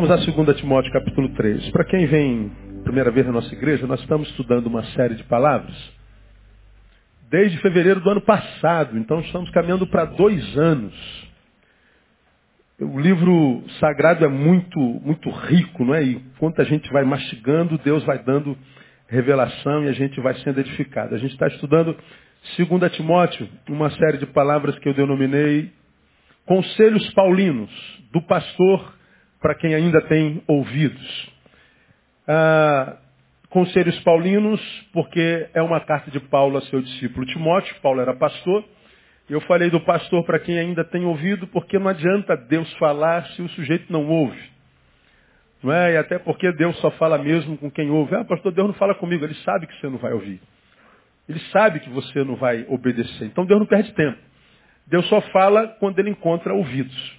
Vamos a 2 Timóteo capítulo 3. Para quem vem primeira vez na nossa igreja, nós estamos estudando uma série de palavras desde fevereiro do ano passado. Então estamos caminhando para dois anos. O livro sagrado é muito, muito rico, não é? E quanto a gente vai mastigando, Deus vai dando revelação e a gente vai sendo edificado. A gente está estudando 2 Timóteo, uma série de palavras que eu denominei Conselhos Paulinos, do pastor para quem ainda tem ouvidos. Ah, conselhos Paulinos, porque é uma carta de Paulo a seu discípulo Timóteo, Paulo era pastor. Eu falei do pastor para quem ainda tem ouvido, porque não adianta Deus falar se o sujeito não ouve. Não é? E até porque Deus só fala mesmo com quem ouve. Ah, pastor, Deus não fala comigo. Ele sabe que você não vai ouvir. Ele sabe que você não vai obedecer. Então Deus não perde tempo. Deus só fala quando ele encontra ouvidos.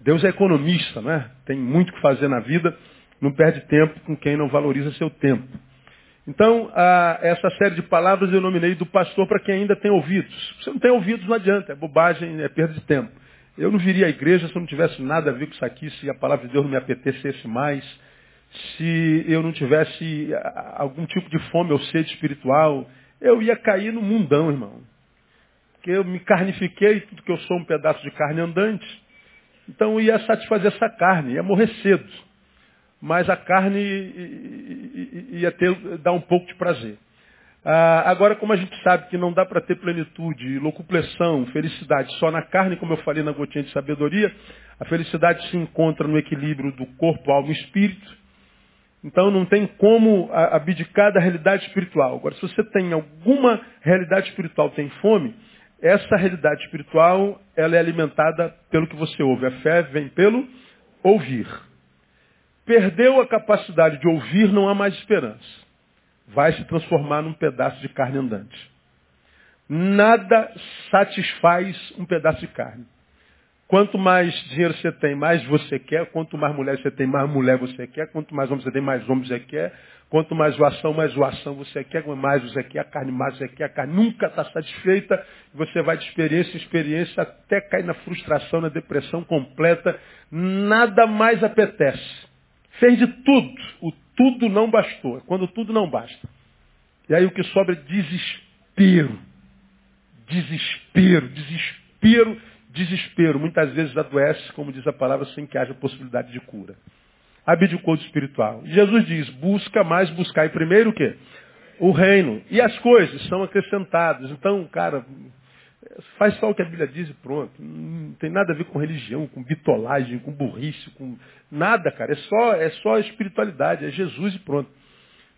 Deus é economista, não é? Tem muito que fazer na vida, não perde tempo com quem não valoriza seu tempo. Então, a, essa série de palavras eu nominei do pastor para quem ainda tem ouvidos. Se não tem ouvidos, não adianta, é bobagem, é perda de tempo. Eu não viria à igreja se eu não tivesse nada a ver com isso aqui, se a palavra de Deus não me apetecesse mais, se eu não tivesse algum tipo de fome ou sede espiritual, eu ia cair no mundão, irmão. Porque eu me carnifiquei, tudo que eu sou um pedaço de carne andante. Então ia satisfazer essa carne, ia morrer cedo. Mas a carne ia ter, dar um pouco de prazer. Ah, agora, como a gente sabe que não dá para ter plenitude, locupleção, felicidade só na carne, como eu falei na gotinha de sabedoria, a felicidade se encontra no equilíbrio do corpo, alma e espírito. Então não tem como abdicar da realidade espiritual. Agora, se você tem alguma realidade espiritual, tem fome, essa realidade espiritual, ela é alimentada pelo que você ouve. A fé vem pelo ouvir. Perdeu a capacidade de ouvir, não há mais esperança. Vai se transformar num pedaço de carne andante. Nada satisfaz um pedaço de carne. Quanto mais dinheiro você tem, mais você quer. Quanto mais mulher você tem, mais mulher você quer. Quanto mais homem você tem, mais homem você quer. Quanto mais zoação, mais zoação você quer, mais você quer, a carne mais você quer, a carne nunca está satisfeita, você vai de experiência em experiência até cair na frustração, na depressão completa, nada mais apetece. Fez de tudo, o tudo não bastou, é quando tudo não basta. E aí o que sobra é desespero. Desespero, desespero, desespero. Muitas vezes adoece, como diz a palavra, sem que haja possibilidade de cura abdicou do espiritual. Jesus diz, busca mais, buscar primeiro o quê? O reino. E as coisas são acrescentadas. Então, cara, faz só o que a Bíblia diz e pronto. Não tem nada a ver com religião, com bitolagem, com burrice, com nada, cara. É só, é só espiritualidade, é Jesus e pronto.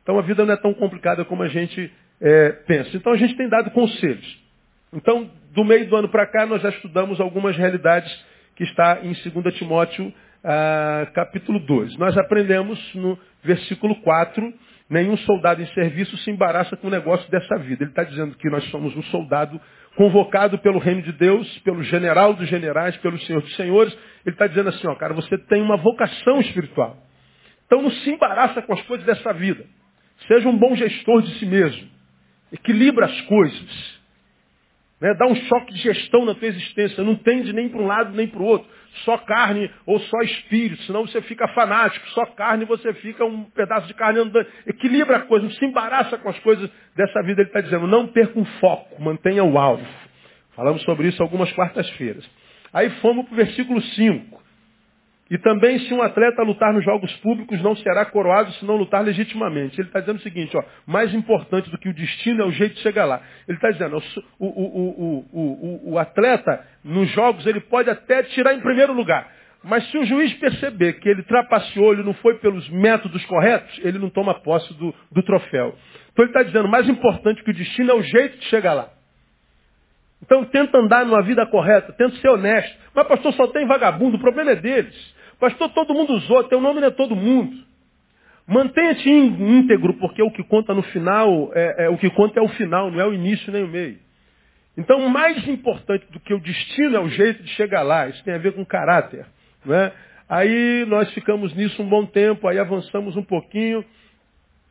Então a vida não é tão complicada como a gente é, pensa. Então a gente tem dado conselhos. Então, do meio do ano para cá, nós já estudamos algumas realidades que está em 2 Timóteo ah, capítulo 2. Nós aprendemos no versículo 4, nenhum soldado em serviço se embaraça com o negócio dessa vida. Ele está dizendo que nós somos um soldado convocado pelo reino de Deus, pelo general dos generais, pelo senhor dos senhores. Ele está dizendo assim, ó, cara, você tem uma vocação espiritual. Então não se embaraça com as coisas dessa vida. Seja um bom gestor de si mesmo. Equilibra as coisas. Né? Dá um choque de gestão na tua existência. Não tende nem para um lado nem para o outro. Só carne ou só espírito. Senão você fica fanático. Só carne você fica um pedaço de carne andando. Equilibra a coisa. Não se embaraça com as coisas dessa vida. Ele está dizendo, não perca o foco. Mantenha o alvo. Falamos sobre isso algumas quartas-feiras. Aí fomos para o versículo 5. E também se um atleta lutar nos jogos públicos, não será coroado se não lutar legitimamente. Ele está dizendo o seguinte, ó, mais importante do que o destino é o jeito de chegar lá. Ele está dizendo, o, o, o, o, atleta nos jogos ele pode até tirar em primeiro lugar. Mas se o juiz perceber que ele trapaceou, ele não foi pelos métodos corretos, ele não toma posse do, do troféu. Então ele está dizendo, mais importante que o destino é o jeito de chegar lá. Então tenta andar numa vida correta, tenta ser honesto. Mas pastor, só tem vagabundo, o problema é deles. Pastor, todo mundo usou, teu nome não é todo mundo. Mantenha-te íntegro, porque o que conta no final, é, é, o que conta é o final, não é o início nem o meio. Então, mais importante do que o destino é o jeito de chegar lá. Isso tem a ver com caráter. Não é? Aí nós ficamos nisso um bom tempo, aí avançamos um pouquinho,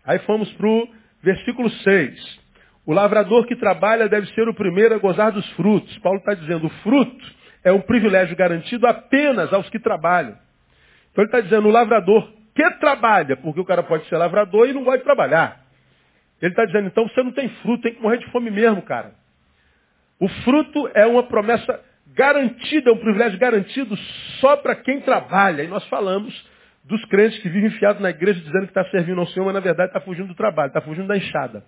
aí fomos para o versículo 6. O lavrador que trabalha deve ser o primeiro a gozar dos frutos. Paulo está dizendo, o fruto é um privilégio garantido apenas aos que trabalham. Então ele está dizendo, o lavrador que trabalha, porque o cara pode ser lavrador e não gosta de trabalhar. Ele está dizendo, então você não tem fruto, tem que morrer de fome mesmo, cara. O fruto é uma promessa garantida, é um privilégio garantido só para quem trabalha. E nós falamos dos crentes que vivem enfiados na igreja dizendo que está servindo ao Senhor, mas na verdade está fugindo do trabalho, está fugindo da enxada.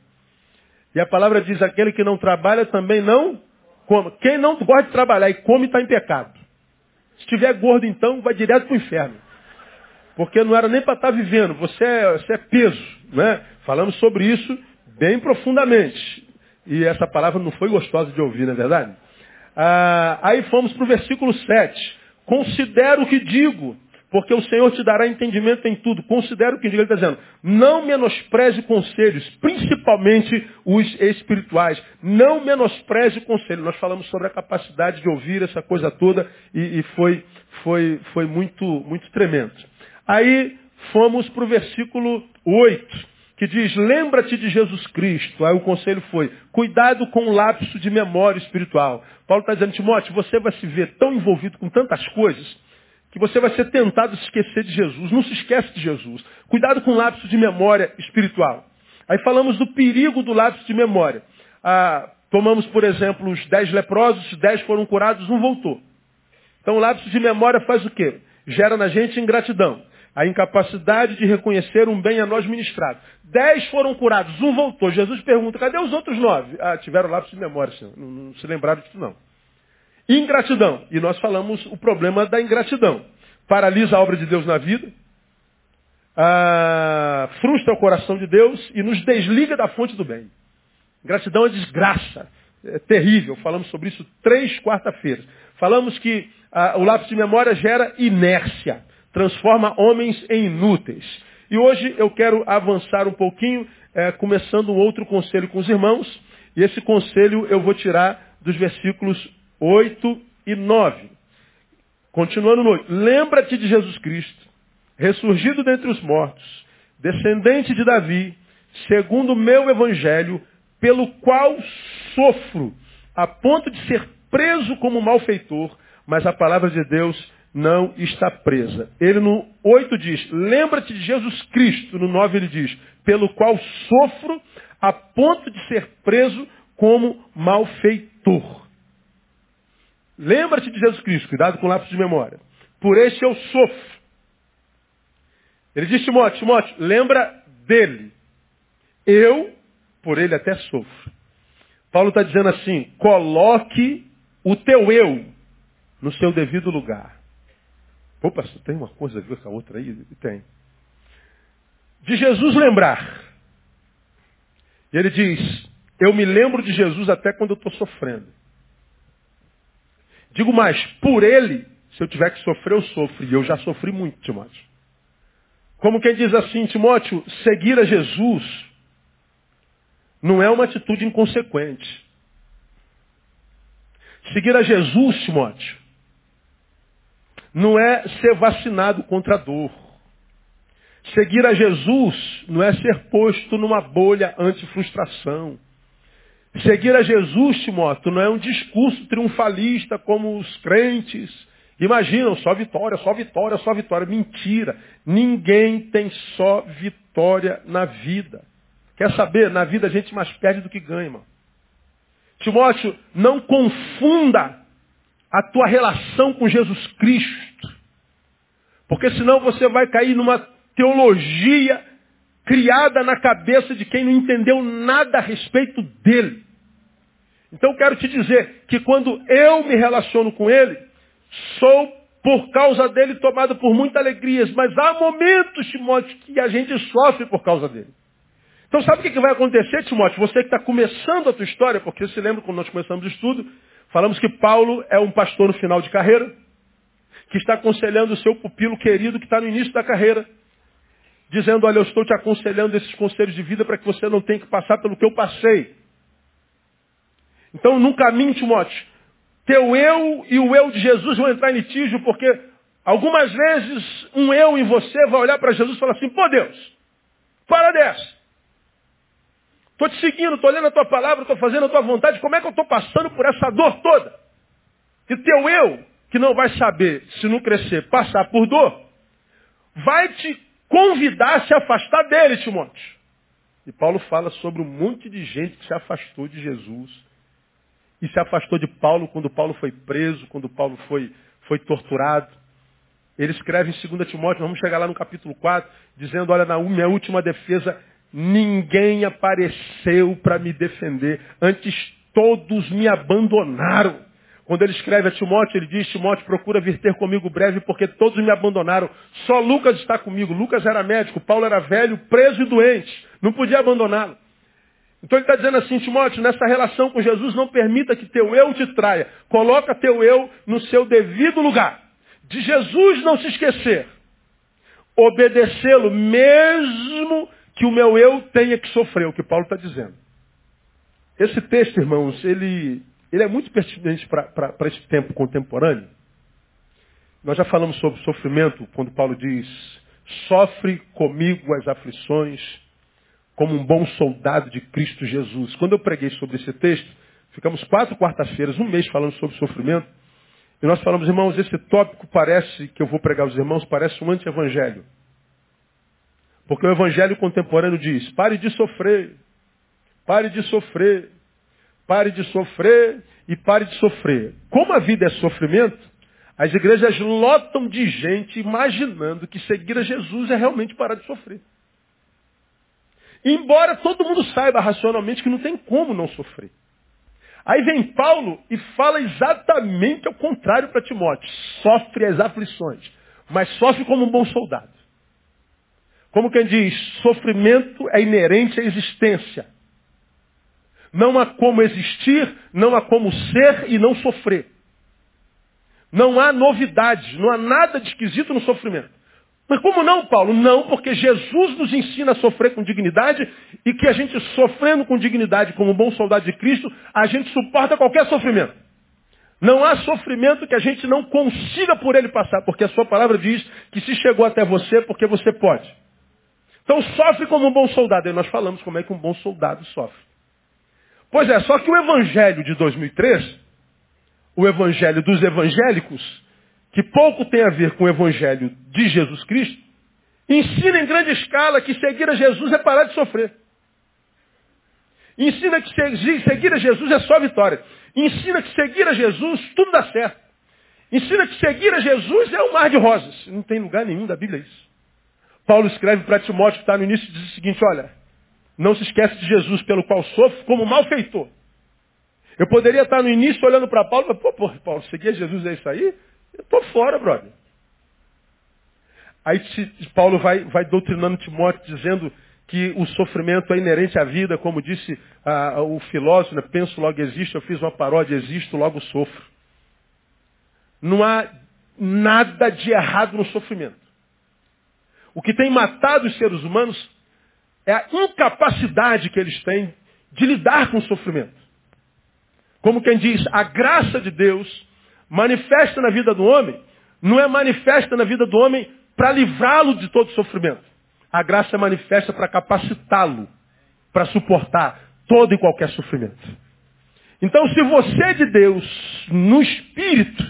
E a palavra diz, aquele que não trabalha também não come. Quem não gosta de trabalhar e come está em pecado. Se estiver gordo então, vai direto para o inferno. Porque não era nem para estar tá vivendo, você é, você é peso. Né? Falamos sobre isso bem profundamente. E essa palavra não foi gostosa de ouvir, não é verdade? Ah, aí fomos para o versículo 7. Considero o que digo, porque o Senhor te dará entendimento em tudo. Considero o que digo. Ele está dizendo, não menospreze conselhos, principalmente os espirituais. Não menospreze conselhos. Nós falamos sobre a capacidade de ouvir essa coisa toda e, e foi, foi, foi muito, muito tremendo. Aí fomos para o versículo 8 que diz, lembra-te de Jesus Cristo. Aí o conselho foi, cuidado com o lapso de memória espiritual. Paulo está dizendo, Timóteo, você vai se ver tão envolvido com tantas coisas, que você vai ser tentado a se esquecer de Jesus. Não se esquece de Jesus. Cuidado com o lapso de memória espiritual. Aí falamos do perigo do lapso de memória. Ah, tomamos, por exemplo, os dez leprosos, dez foram curados, um voltou. Então o lapso de memória faz o quê? Gera na gente ingratidão a incapacidade de reconhecer um bem a nós ministrado. Dez foram curados, um voltou. Jesus pergunta, cadê os outros nove? Ah, tiveram lápis de memória, senhor. Não, não se lembraram disso não. Ingratidão. E nós falamos o problema da ingratidão. Paralisa a obra de Deus na vida, ah, frustra o coração de Deus e nos desliga da fonte do bem. Ingratidão é desgraça. É terrível. Falamos sobre isso três quarta-feiras. Falamos que ah, o lápis de memória gera inércia transforma homens em inúteis. E hoje eu quero avançar um pouquinho, é, começando um outro conselho com os irmãos. E esse conselho eu vou tirar dos versículos 8 e 9. Continuando no 8. Lembra-te de Jesus Cristo, ressurgido dentre os mortos, descendente de Davi, segundo o meu evangelho, pelo qual sofro, a ponto de ser preso como malfeitor, mas a palavra de Deus não está presa. Ele no 8 diz, lembra-te de Jesus Cristo. No 9 ele diz, pelo qual sofro a ponto de ser preso como malfeitor. Lembra-te de Jesus Cristo, cuidado com o lápis de memória. Por este eu sofro. Ele diz, Timóteo, Timóteo, lembra dele. Eu, por ele até sofro. Paulo está dizendo assim, coloque o teu eu no seu devido lugar. Pô, pastor, tem uma coisa a ver com a outra aí? Tem. De Jesus lembrar. E ele diz, eu me lembro de Jesus até quando eu estou sofrendo. Digo mais, por ele, se eu tiver que sofrer, eu sofro. E eu já sofri muito, Timóteo. Como quem diz assim, Timóteo, seguir a Jesus não é uma atitude inconsequente. Seguir a Jesus, Timóteo, não é ser vacinado contra a dor. Seguir a Jesus não é ser posto numa bolha anti-frustração. Seguir a Jesus, Timóteo, não é um discurso triunfalista como os crentes imaginam, só vitória, só vitória, só vitória. Mentira. Ninguém tem só vitória na vida. Quer saber? Na vida a gente mais perde do que ganha, irmão. Timóteo, não confunda a tua relação com Jesus Cristo. Porque senão você vai cair numa teologia criada na cabeça de quem não entendeu nada a respeito dele. Então quero te dizer que quando eu me relaciono com ele, sou por causa dele tomado por muitas alegrias, mas há momentos, Timóteo, que a gente sofre por causa dele. Então sabe o que vai acontecer, Timóteo? Você que está começando a tua história, porque você lembra quando nós começamos o estudo, Falamos que Paulo é um pastor no final de carreira, que está aconselhando o seu pupilo querido que está no início da carreira, dizendo, olha, eu estou te aconselhando esses conselhos de vida para que você não tenha que passar pelo que eu passei. Então, num caminho, Timóteo, teu eu e o eu de Jesus vão entrar em litígio, porque algumas vezes um eu em você vai olhar para Jesus e falar assim, pô Deus, para dessa. Estou te seguindo, estou lendo a tua palavra, estou fazendo a tua vontade. Como é que eu estou passando por essa dor toda? E teu eu, que não vai saber, se não crescer, passar por dor, vai te convidar a se afastar dele, Timóteo. E Paulo fala sobre um monte de gente que se afastou de Jesus. E se afastou de Paulo quando Paulo foi preso, quando Paulo foi, foi torturado. Ele escreve em 2 Timóteo, vamos chegar lá no capítulo 4, dizendo, olha, na minha última defesa, ninguém apareceu para me defender. Antes todos me abandonaram. Quando ele escreve a Timóteo, ele diz, Timóteo, procura vir ter comigo breve, porque todos me abandonaram. Só Lucas está comigo. Lucas era médico, Paulo era velho, preso e doente. Não podia abandoná-lo. Então ele está dizendo assim, Timóteo, nessa relação com Jesus, não permita que teu eu te traia. Coloca teu eu no seu devido lugar. De Jesus não se esquecer. Obedecê-lo, mesmo que o meu eu tenha que sofrer, o que Paulo está dizendo. Esse texto, irmãos, ele ele é muito pertinente para esse tempo contemporâneo. Nós já falamos sobre sofrimento, quando Paulo diz, sofre comigo as aflições, como um bom soldado de Cristo Jesus. Quando eu preguei sobre esse texto, ficamos quatro quarta-feiras, um mês falando sobre sofrimento, e nós falamos, irmãos, esse tópico parece, que eu vou pregar aos irmãos, parece um anti-evangelho. Porque o evangelho contemporâneo diz, pare de sofrer, pare de sofrer, Pare de sofrer e pare de sofrer. Como a vida é sofrimento, as igrejas lotam de gente imaginando que seguir a Jesus é realmente parar de sofrer. Embora todo mundo saiba racionalmente que não tem como não sofrer. Aí vem Paulo e fala exatamente ao contrário para Timóteo. Sofre as aflições, mas sofre como um bom soldado. Como quem diz, sofrimento é inerente à existência. Não há como existir, não há como ser e não sofrer. Não há novidades, não há nada de esquisito no sofrimento. Mas como não, Paulo? Não, porque Jesus nos ensina a sofrer com dignidade e que a gente sofrendo com dignidade como bom soldado de Cristo, a gente suporta qualquer sofrimento. Não há sofrimento que a gente não consiga por ele passar, porque a sua palavra diz que se chegou até você, porque você pode. Então sofre como um bom soldado. E nós falamos como é que um bom soldado sofre. Pois é, só que o evangelho de 2003, o evangelho dos evangélicos, que pouco tem a ver com o evangelho de Jesus Cristo, ensina em grande escala que seguir a Jesus é parar de sofrer. Ensina que seguir a Jesus é só vitória. Ensina que seguir a Jesus tudo dá certo. Ensina que seguir a Jesus é um mar de rosas. Não tem lugar nenhum da Bíblia isso. Paulo escreve para Timóteo que está no início e diz o seguinte, olha, não se esquece de Jesus pelo qual sofre como malfeitor. Eu poderia estar no início olhando para Paulo e pô, pô, Paulo, seguir Jesus é isso aí? Eu estou fora, brother. Aí Paulo vai, vai doutrinando Timóteo, dizendo que o sofrimento é inerente à vida, como disse ah, o filósofo, né? penso logo existe, eu fiz uma paródia, existo, logo sofro. Não há nada de errado no sofrimento. O que tem matado os seres humanos é a incapacidade que eles têm de lidar com o sofrimento. Como quem diz, a graça de Deus manifesta na vida do homem, não é manifesta na vida do homem para livrá-lo de todo sofrimento. A graça é manifesta para capacitá-lo para suportar todo e qualquer sofrimento. Então, se você é de Deus, no espírito,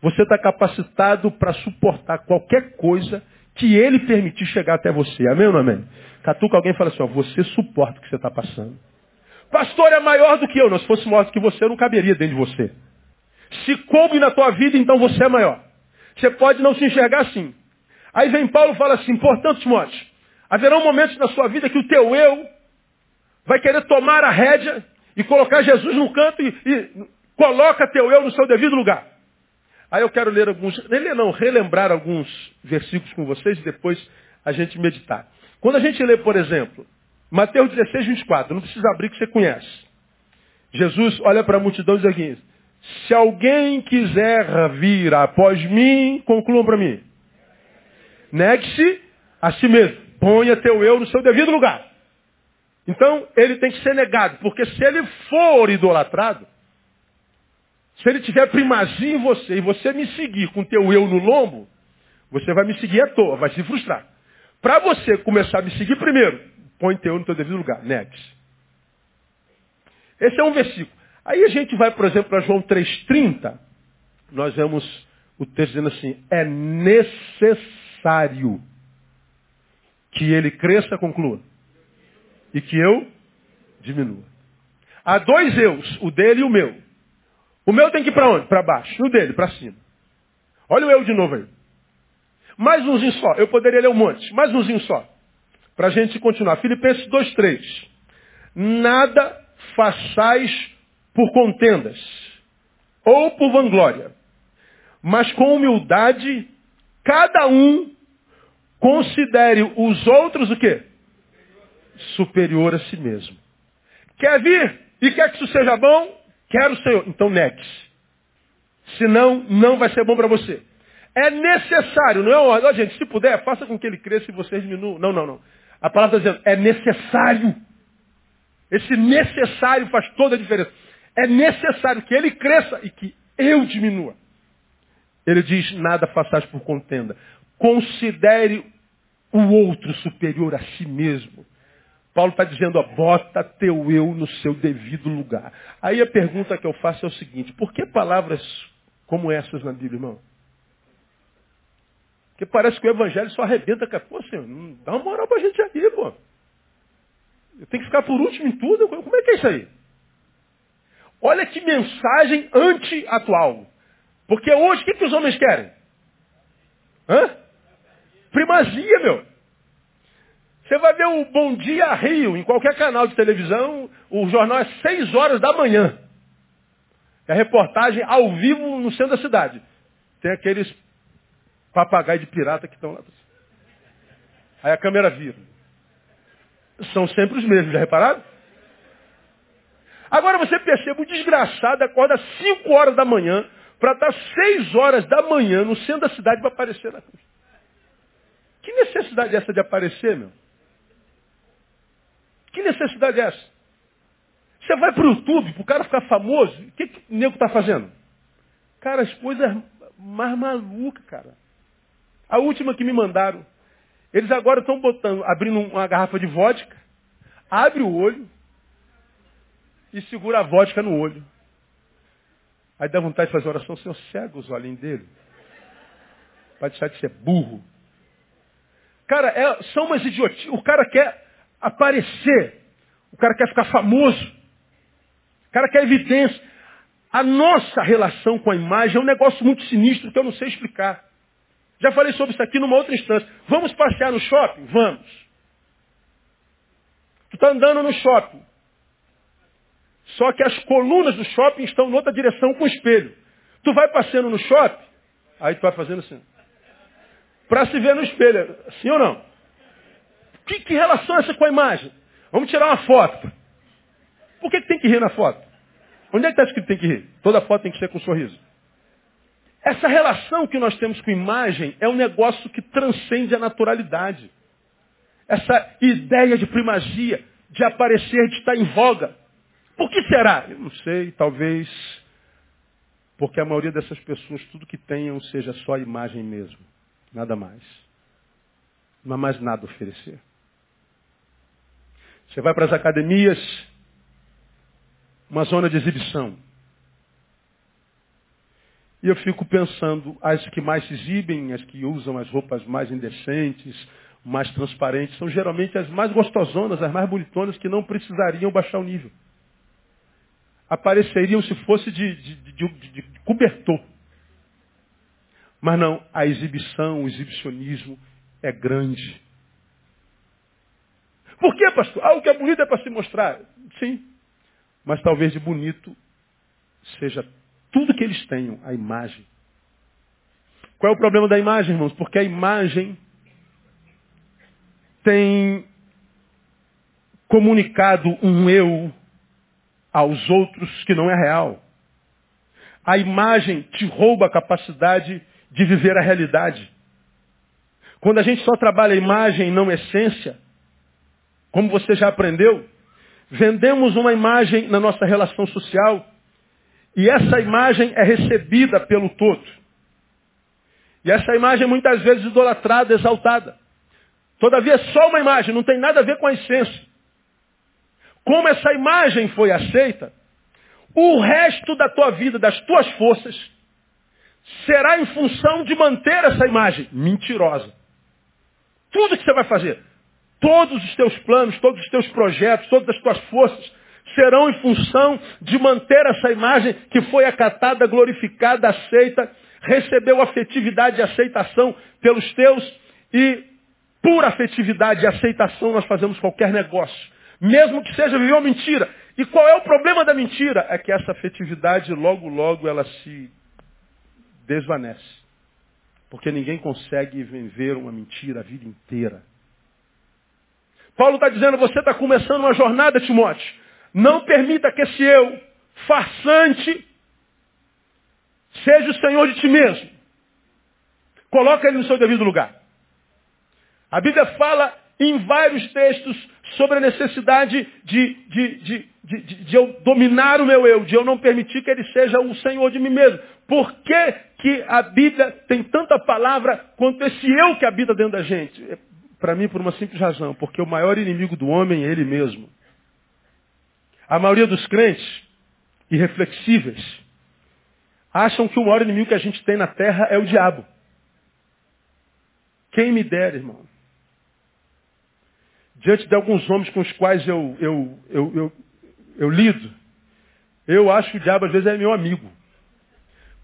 você está capacitado para suportar qualquer coisa que Ele permitir chegar até você. Amém ou não amém? Catuca alguém fala assim, ó, você suporta o que você está passando. Pastor é maior do que eu. Não, se fosse maior do que você, eu não caberia dentro de você. Se coube na tua vida, então você é maior. Você pode não se enxergar assim. Aí vem Paulo e fala assim, portanto, Timóteo, haverá momentos na sua vida que o teu eu vai querer tomar a rédea e colocar Jesus no canto e, e coloca teu eu no seu devido lugar. Aí eu quero ler alguns, ler não, relembrar alguns versículos com vocês e depois a gente meditar. Quando a gente lê, por exemplo, Mateus 16, 24, não precisa abrir que você conhece. Jesus olha para a multidão e diz aqui, se alguém quiser vir após mim, concluam para mim. Negue-se a si mesmo. Ponha teu eu no seu devido lugar. Então, ele tem que ser negado, porque se ele for idolatrado, se ele tiver primazia em você e você me seguir com teu eu no lombo, você vai me seguir à toa, vai se frustrar. Para você começar a me seguir primeiro, põe teu no teu devido lugar, negue Esse é um versículo. Aí a gente vai, por exemplo, para João 3,30. Nós vemos o texto dizendo assim, é necessário que ele cresça, conclua, e que eu diminua. Há dois eus, o dele e o meu. O meu tem que ir para onde? Para baixo. E o dele, para cima. Olha o eu de novo aí. Mais umzinho só. Eu poderia ler um monte. Mais umzinho só. Para a gente continuar. Filipenses 2, 3. Nada façais por contendas ou por vanglória, mas com humildade, cada um considere os outros o quê? Superior a si mesmo. Quer vir e quer que isso seja bom? Quero, Senhor. Então negue-se. Senão, não vai ser bom para você. É necessário, não é uma ordem. Gente, se puder, faça com que ele cresça e vocês diminuam. Não, não, não. A palavra está dizendo, é necessário. Esse necessário faz toda a diferença. É necessário que ele cresça e que eu diminua. Ele diz, nada façais por contenda. Considere o outro superior a si mesmo. Paulo está dizendo, ó, bota teu eu no seu devido lugar. Aí a pergunta que eu faço é o seguinte, por que palavras como essas na Bíblia, irmão? Porque parece que o evangelho só arrebenta. Pô, senhor, não dá uma moral pra gente aqui, pô. Eu tenho que ficar por último em tudo? Como é que é isso aí? Olha que mensagem anti-atual. Porque hoje, o que, que os homens querem? Hã? Primazia, meu. Você vai ver o Bom Dia Rio, em qualquer canal de televisão, o jornal é 6 horas da manhã. É reportagem ao vivo no centro da cidade. Tem aqueles papagaio de pirata que estão lá. Aí a câmera vira. São sempre os mesmos, já repararam? Agora você percebe, o desgraçado acorda às 5 horas da manhã para estar 6 horas da manhã no centro da cidade para aparecer na cruz. Que necessidade é essa de aparecer, meu? Que necessidade é essa? Você vai para o YouTube, para o cara ficar famoso, o que, que o nego está fazendo? Cara, as coisas mais malucas, cara. A última que me mandaram. Eles agora estão botando, abrindo uma garrafa de vodka, abre o olho e segura a vodka no olho. Aí dá vontade de fazer oração, Senhor, cega os olhinhos dele. Para deixar de ser burro. Cara, é, são umas idiotias. O cara quer aparecer. O cara quer ficar famoso. O cara quer evidência. A nossa relação com a imagem é um negócio muito sinistro que eu não sei explicar. Já falei sobre isso aqui numa outra instância. Vamos passear no shopping? Vamos. Tu está andando no shopping. Só que as colunas do shopping estão em outra direção com o espelho. Tu vai passeando no shopping, aí tu vai fazendo assim. Para se ver no espelho. Sim ou não? Que, que relação é essa com a imagem? Vamos tirar uma foto. Por que, que tem que rir na foto? Onde é que está escrito que tem que rir? Toda foto tem que ser com um sorriso. Essa relação que nós temos com imagem é um negócio que transcende a naturalidade. Essa ideia de primazia, de aparecer, de estar em voga. Por que será? Eu não sei, talvez porque a maioria dessas pessoas, tudo que tenham seja só a imagem mesmo. Nada mais. Não há mais nada a oferecer. Você vai para as academias, uma zona de exibição. E eu fico pensando, as que mais se exibem, as que usam as roupas mais indecentes, mais transparentes, são geralmente as mais gostosonas, as mais bonitonas, que não precisariam baixar o nível. Apareceriam se fosse de, de, de, de cobertor. Mas não, a exibição, o exibicionismo é grande. Por que, pastor? Ah, o que é bonito é para se mostrar. Sim. Mas talvez de bonito seja tudo que eles tenham, a imagem. Qual é o problema da imagem, irmãos? Porque a imagem tem comunicado um eu aos outros que não é real. A imagem te rouba a capacidade de viver a realidade. Quando a gente só trabalha a imagem e não a essência, como você já aprendeu, vendemos uma imagem na nossa relação social e essa imagem é recebida pelo todo. E essa imagem é muitas vezes idolatrada, exaltada. Todavia é só uma imagem, não tem nada a ver com a essência. Como essa imagem foi aceita, o resto da tua vida, das tuas forças, será em função de manter essa imagem mentirosa. Tudo que você vai fazer. Todos os teus planos, todos os teus projetos, todas as tuas forças serão em função de manter essa imagem que foi acatada, glorificada, aceita, recebeu afetividade e aceitação pelos teus e por afetividade e aceitação nós fazemos qualquer negócio. Mesmo que seja viver uma mentira. E qual é o problema da mentira? É que essa afetividade logo, logo ela se desvanece. Porque ninguém consegue viver uma mentira a vida inteira. Paulo está dizendo, você está começando uma jornada, Timóteo. Não permita que esse eu, farsante, seja o Senhor de ti mesmo. Coloca ele no seu devido lugar. A Bíblia fala em vários textos sobre a necessidade de, de, de, de, de eu dominar o meu eu, de eu não permitir que ele seja o Senhor de mim mesmo. Por que, que a Bíblia tem tanta palavra quanto esse eu que habita dentro da gente? Para mim, por uma simples razão, porque o maior inimigo do homem é ele mesmo. A maioria dos crentes, irreflexíveis, acham que o maior inimigo que a gente tem na terra é o diabo. Quem me dera, irmão, diante de alguns homens com os quais eu, eu, eu, eu, eu lido, eu acho que o diabo às vezes é meu amigo.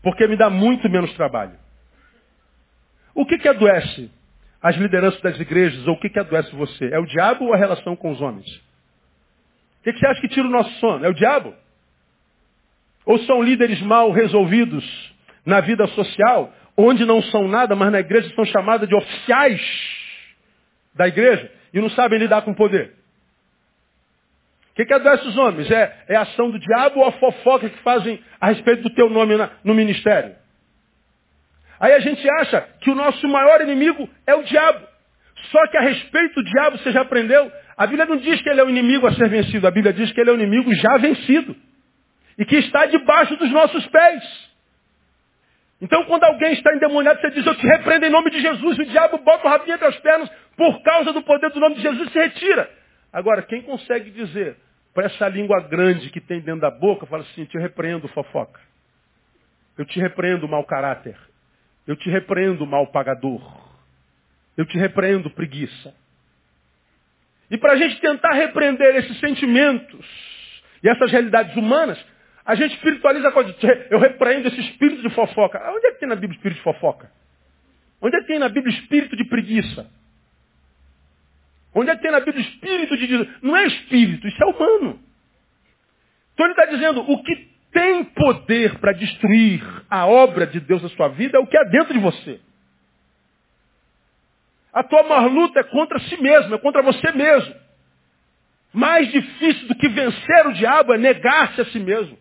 Porque me dá muito menos trabalho. O que, que adoece as lideranças das igrejas, ou o que, que adoece você? É o diabo ou a relação com os homens? O que, que você acha que tira o nosso sono? É o diabo? Ou são líderes mal resolvidos na vida social, onde não são nada, mas na igreja são chamadas de oficiais da igreja? e não sabem lidar com o poder. O que, que adoece os homens? É, é a ação do diabo ou a fofoca que fazem a respeito do teu nome na, no ministério? Aí a gente acha que o nosso maior inimigo é o diabo. Só que a respeito do diabo você já aprendeu. A Bíblia não diz que ele é o inimigo a ser vencido. A Bíblia diz que ele é o inimigo já vencido. E que está debaixo dos nossos pés. Então, quando alguém está endemoniado, você diz, eu te repreendo em nome de Jesus. O diabo bota o rabinho entre as pernas por causa do poder do nome de Jesus se retira. Agora, quem consegue dizer para essa língua grande que tem dentro da boca, fala assim, te repreendo, fofoca. Eu te repreendo, mau caráter. Eu te repreendo, mal pagador. Eu te repreendo, preguiça. E para a gente tentar repreender esses sentimentos e essas realidades humanas, a gente espiritualiza a coisa. Eu repreendo esse espírito de fofoca. Onde é que tem na Bíblia espírito de fofoca? Onde é que tem na Bíblia espírito de preguiça? Onde é que tem na Bíblia espírito de Não é espírito, isso é humano. Então ele está dizendo, o que tem poder para destruir a obra de Deus na sua vida é o que é dentro de você. A tua maior luta é contra si mesmo, é contra você mesmo. Mais difícil do que vencer o diabo é negar-se a si mesmo.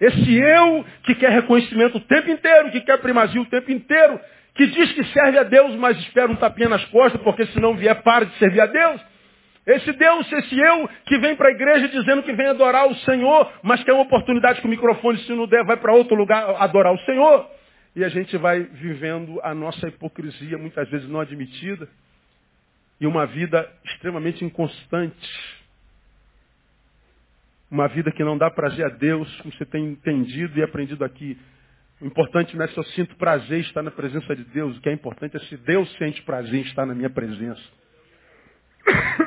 Esse eu que quer reconhecimento o tempo inteiro, que quer primazia o tempo inteiro, que diz que serve a Deus, mas espera um tapinha nas costas, porque se não vier, para de servir a Deus. Esse Deus, esse eu que vem para a igreja dizendo que vem adorar o Senhor, mas quer uma oportunidade com o microfone, se não der, vai para outro lugar adorar o Senhor. E a gente vai vivendo a nossa hipocrisia, muitas vezes não admitida, e uma vida extremamente inconstante. Uma vida que não dá prazer a Deus, como você tem entendido e aprendido aqui. O importante não é se eu sinto prazer em estar na presença de Deus. O que é importante é se Deus sente prazer em estar na minha presença.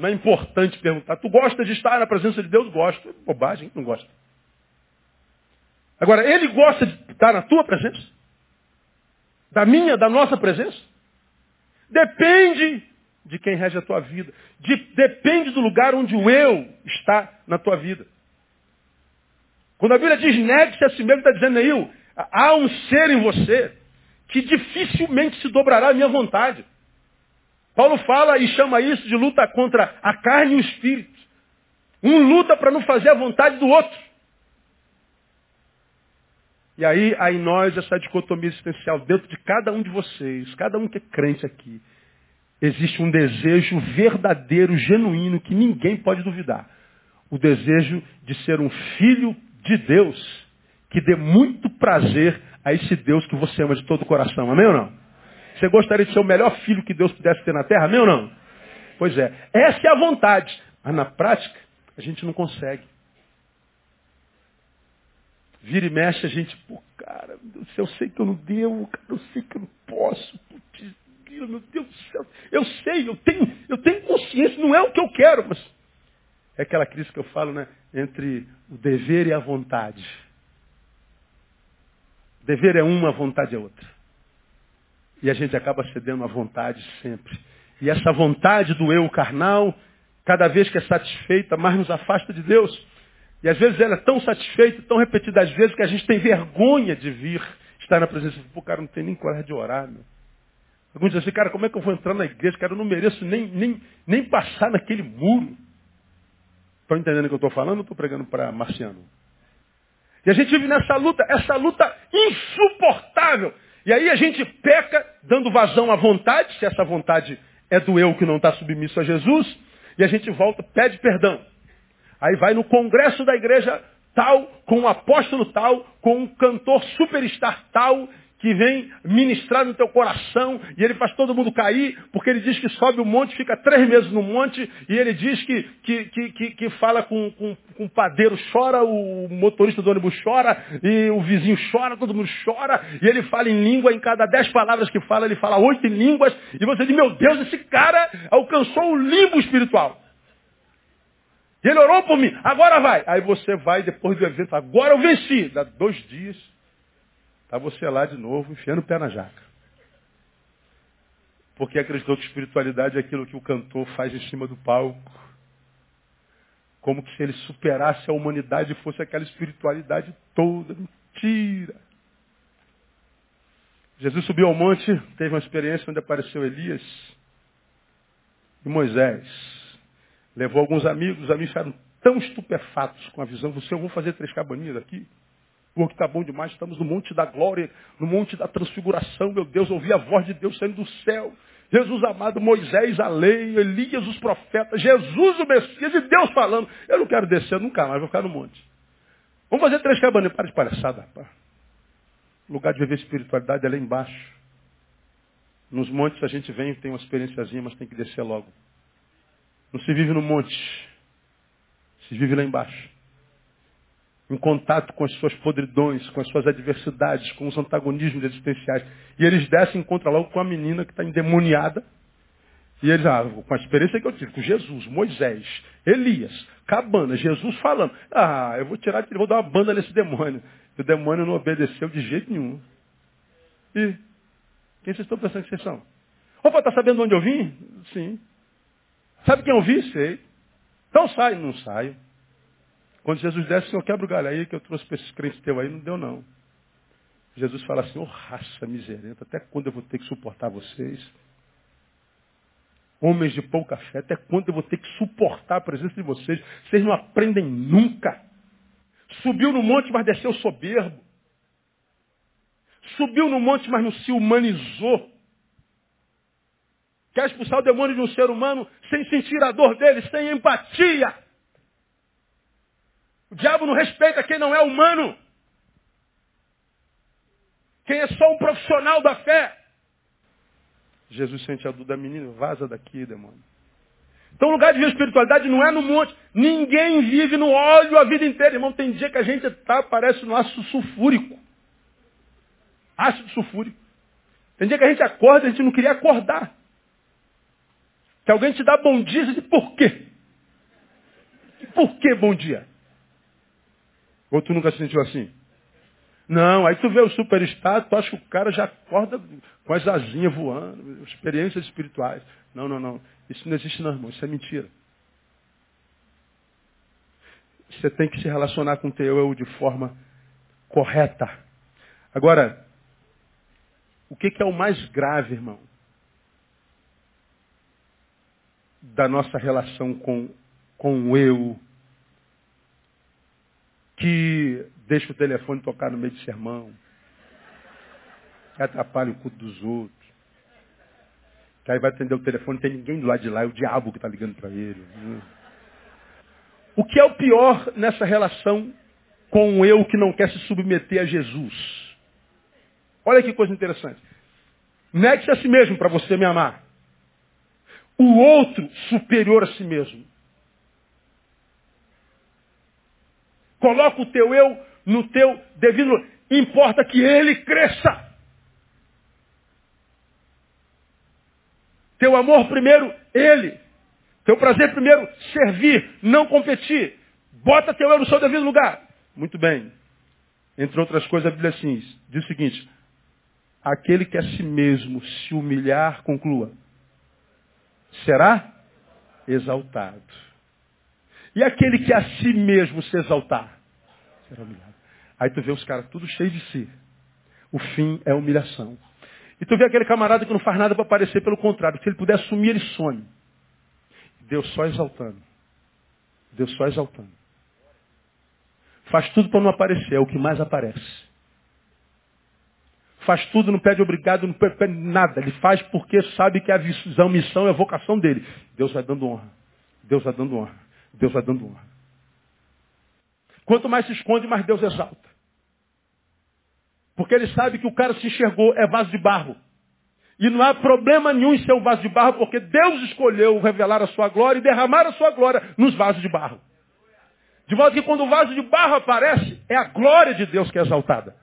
Não é importante perguntar, tu gosta de estar na presença de Deus? Gosto. É bobagem, não gosta. Agora, ele gosta de estar na tua presença? Da minha, da nossa presença? Depende de quem rege a tua vida. De, depende do lugar onde o eu está na tua vida. Quando a Bíblia diz negue-se a si mesmo, está dizendo aí, há um ser em você que dificilmente se dobrará à minha vontade. Paulo fala e chama isso de luta contra a carne e o espírito. Um luta para não fazer a vontade do outro. E aí há em nós essa dicotomia existencial dentro de cada um de vocês, cada um que é crente aqui existe um desejo verdadeiro, genuíno, que ninguém pode duvidar. O desejo de ser um filho de Deus, que dê muito prazer a esse Deus que você ama de todo o coração. Amém ou não? Você gostaria de ser o melhor filho que Deus pudesse ter na terra? Ou não? Pois é. Essa é a vontade. Mas na prática, a gente não consegue. Vira e mexe, a gente, pô, cara, eu sei que eu não devo, cara, eu sei que eu não posso. Putz, meu Deus do céu. Eu sei, eu tenho, eu tenho consciência, não é o que eu quero, mas é aquela crise que eu falo, né? Entre o dever e a vontade. Dever é uma, a vontade é outra. E a gente acaba cedendo à vontade sempre. E essa vontade do eu carnal, cada vez que é satisfeita, mais nos afasta de Deus. E às vezes ela é tão satisfeita, tão repetida às vezes, que a gente tem vergonha de vir estar na presença. Pô, cara, não tem nem coragem de orar, meu. Alguns dizem assim, cara, como é que eu vou entrar na igreja? Cara, eu não mereço nem, nem, nem passar naquele muro. Estão entendendo o que eu estou falando ou estou pregando para Marciano? E a gente vive nessa luta, essa luta insuportável. E aí a gente peca, dando vazão à vontade, se essa vontade é do eu que não está submisso a Jesus, e a gente volta, pede perdão. Aí vai no congresso da igreja tal, com um apóstolo tal, com um cantor superstar tal, que vem ministrar no teu coração e ele faz todo mundo cair, porque ele diz que sobe o monte, fica três meses no monte, e ele diz que, que, que, que, fala com, com, com o padeiro chora, o motorista do ônibus chora, e o vizinho chora, todo mundo chora, e ele fala em língua, em cada dez palavras que fala, ele fala oito línguas, e você diz, meu Deus, esse cara alcançou o limbo espiritual. E ele orou por mim, agora vai. Aí você vai, depois do evento, agora eu venci. Dá dois dias, Está você lá de novo, enfiando o pé na jaca. Porque acreditou que espiritualidade é aquilo que o cantor faz em cima do palco. Como que se ele superasse a humanidade e fosse aquela espiritualidade toda. Mentira. Jesus subiu ao monte, teve uma experiência onde apareceu Elias e Moisés. Levou alguns amigos, os amigos ficaram tão estupefatos com a visão. Você, eu vou fazer três cabaninhas aqui. Porque está bom demais, estamos no monte da glória, no monte da transfiguração, meu Deus, ouvi a voz de Deus saindo do céu. Jesus amado, Moisés, a lei, Elias, os profetas, Jesus o Messias e Deus falando. Eu não quero descer nunca mais, vou ficar no monte. Vamos fazer três cabanas. Para de palhaçada, rapaz. O lugar de viver espiritualidade é lá embaixo. Nos montes a gente vem tem uma experiênciazinha, mas tem que descer logo. Não se vive no monte. Se vive lá embaixo em contato com as suas podridões, com as suas adversidades, com os antagonismos existenciais. E eles descem e encontram logo com a menina que está endemoniada. E eles, ah, com a experiência que eu tive com Jesus, Moisés, Elias, Cabana, Jesus falando, ah, eu vou tirar, eu vou dar uma banda nesse demônio. E o demônio não obedeceu de jeito nenhum. E quem vocês estão pensando que vocês são? Opa, está sabendo onde eu vim? Sim. Sabe quem eu vi? Sei. Então sai. Não saio. Quando Jesus desce, Senhor quebra o galho aí que eu trouxe para esses crentes teu aí, não deu não. Jesus fala assim, ô oh, raça miserenta, até quando eu vou ter que suportar vocês? Homens de pouca fé, até quando eu vou ter que suportar a presença de vocês? Vocês não aprendem nunca. Subiu no monte, mas desceu soberbo. Subiu no monte, mas não se humanizou. Quer expulsar o demônio de um ser humano sem sentir a dor dele, sem empatia. O diabo não respeita quem não é humano. Quem é só um profissional da fé. Jesus sente a dor da menina, vaza daqui, demônio. Então o lugar de espiritualidade não é no monte. Ninguém vive no óleo a vida inteira. Irmão, tem dia que a gente tá, parece no ácido sulfúrico. Ácido sulfúrico. Tem dia que a gente acorda a gente não queria acordar. Que alguém te dá bom dia, você diz, por quê? Por que bom dia? Ou tu nunca se sentiu assim? Não, aí tu vê o superstar, tu acha que o cara já acorda com as asinhas voando, experiências espirituais. Não, não, não. Isso não existe não, irmão. Isso é mentira. Você tem que se relacionar com o teu eu de forma correta. Agora, o que, que é o mais grave, irmão? Da nossa relação com, com o eu que deixa o telefone tocar no meio de sermão, que atrapalha o culto dos outros, que aí vai atender o telefone, não tem ninguém do lado de lá, é o diabo que está ligando para ele. Né? O que é o pior nessa relação com o eu que não quer se submeter a Jesus? Olha que coisa interessante. Negue-se a si mesmo para você me amar. O outro superior a si mesmo. Coloca o teu eu no teu devido. Importa que ele cresça. Teu amor primeiro, Ele. Teu prazer primeiro, servir, não competir. Bota teu eu no seu devido lugar. Muito bem. Entre outras coisas, a Bíblia diz o seguinte, aquele que a si mesmo se humilhar, conclua, será exaltado. E aquele que a si mesmo se exaltar, será humilhado. Aí tu vê os caras tudo cheios de si. O fim é humilhação. E tu vê aquele camarada que não faz nada para aparecer, pelo contrário. Se ele puder assumir, ele some. Deus só exaltando. Deus só exaltando. Faz tudo para não aparecer, é o que mais aparece. Faz tudo, não pede obrigado, não pede nada. Ele faz porque sabe que a visão, missão é a vocação dele. Deus vai dando honra. Deus vai dando honra. Deus vai dando honra. Quanto mais se esconde, mais Deus exalta. Porque ele sabe que o cara se enxergou, é vaso de barro. E não há problema nenhum em ser um vaso de barro, porque Deus escolheu revelar a sua glória e derramar a sua glória nos vasos de barro. De modo que quando o vaso de barro aparece, é a glória de Deus que é exaltada.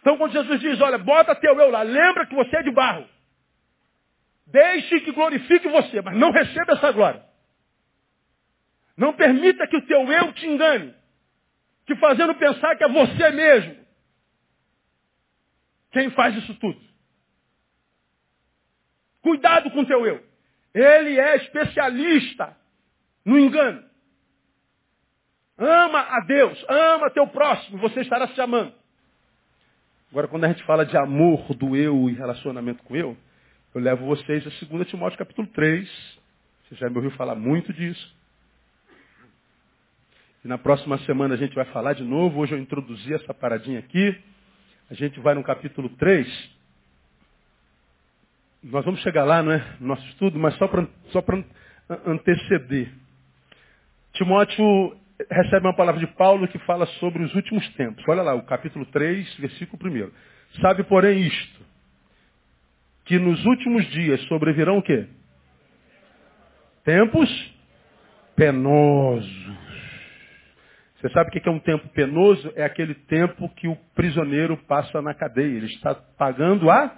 Então quando Jesus diz, olha, bota teu eu lá, lembra que você é de barro. Deixe que glorifique você, mas não receba essa glória. Não permita que o teu eu te engane, te fazendo pensar que é você mesmo. Quem faz isso tudo? Cuidado com o teu eu. Ele é especialista no engano. Ama a Deus, ama teu próximo, você estará se amando. Agora, quando a gente fala de amor do eu e relacionamento com eu, eu levo vocês a 2 Timóteo capítulo 3. Você já me ouviu falar muito disso. E na próxima semana a gente vai falar de novo. Hoje eu introduzi essa paradinha aqui. A gente vai no capítulo 3. Nós vamos chegar lá, não é? No nosso estudo, mas só para só anteceder. Timóteo recebe uma palavra de Paulo que fala sobre os últimos tempos. Olha lá, o capítulo 3, versículo 1. Sabe, porém, isto, que nos últimos dias sobrevirão o quê? Tempos penosos. Você sabe o que é um tempo penoso? É aquele tempo que o prisioneiro passa na cadeia. Ele está pagando a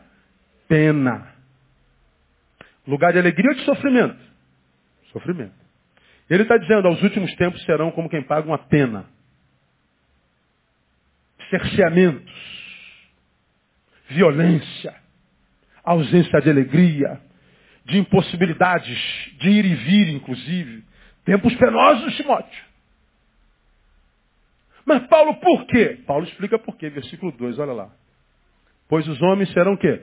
pena. Lugar de alegria ou de sofrimento? Sofrimento. Ele está dizendo, aos últimos tempos serão como quem paga uma pena. Cerceamentos, violência, ausência de alegria, de impossibilidades de ir e vir, inclusive. Tempos penosos, Timóteo. Mas Paulo, por quê? Paulo explica por quê, versículo 2, olha lá. Pois os homens serão o quê?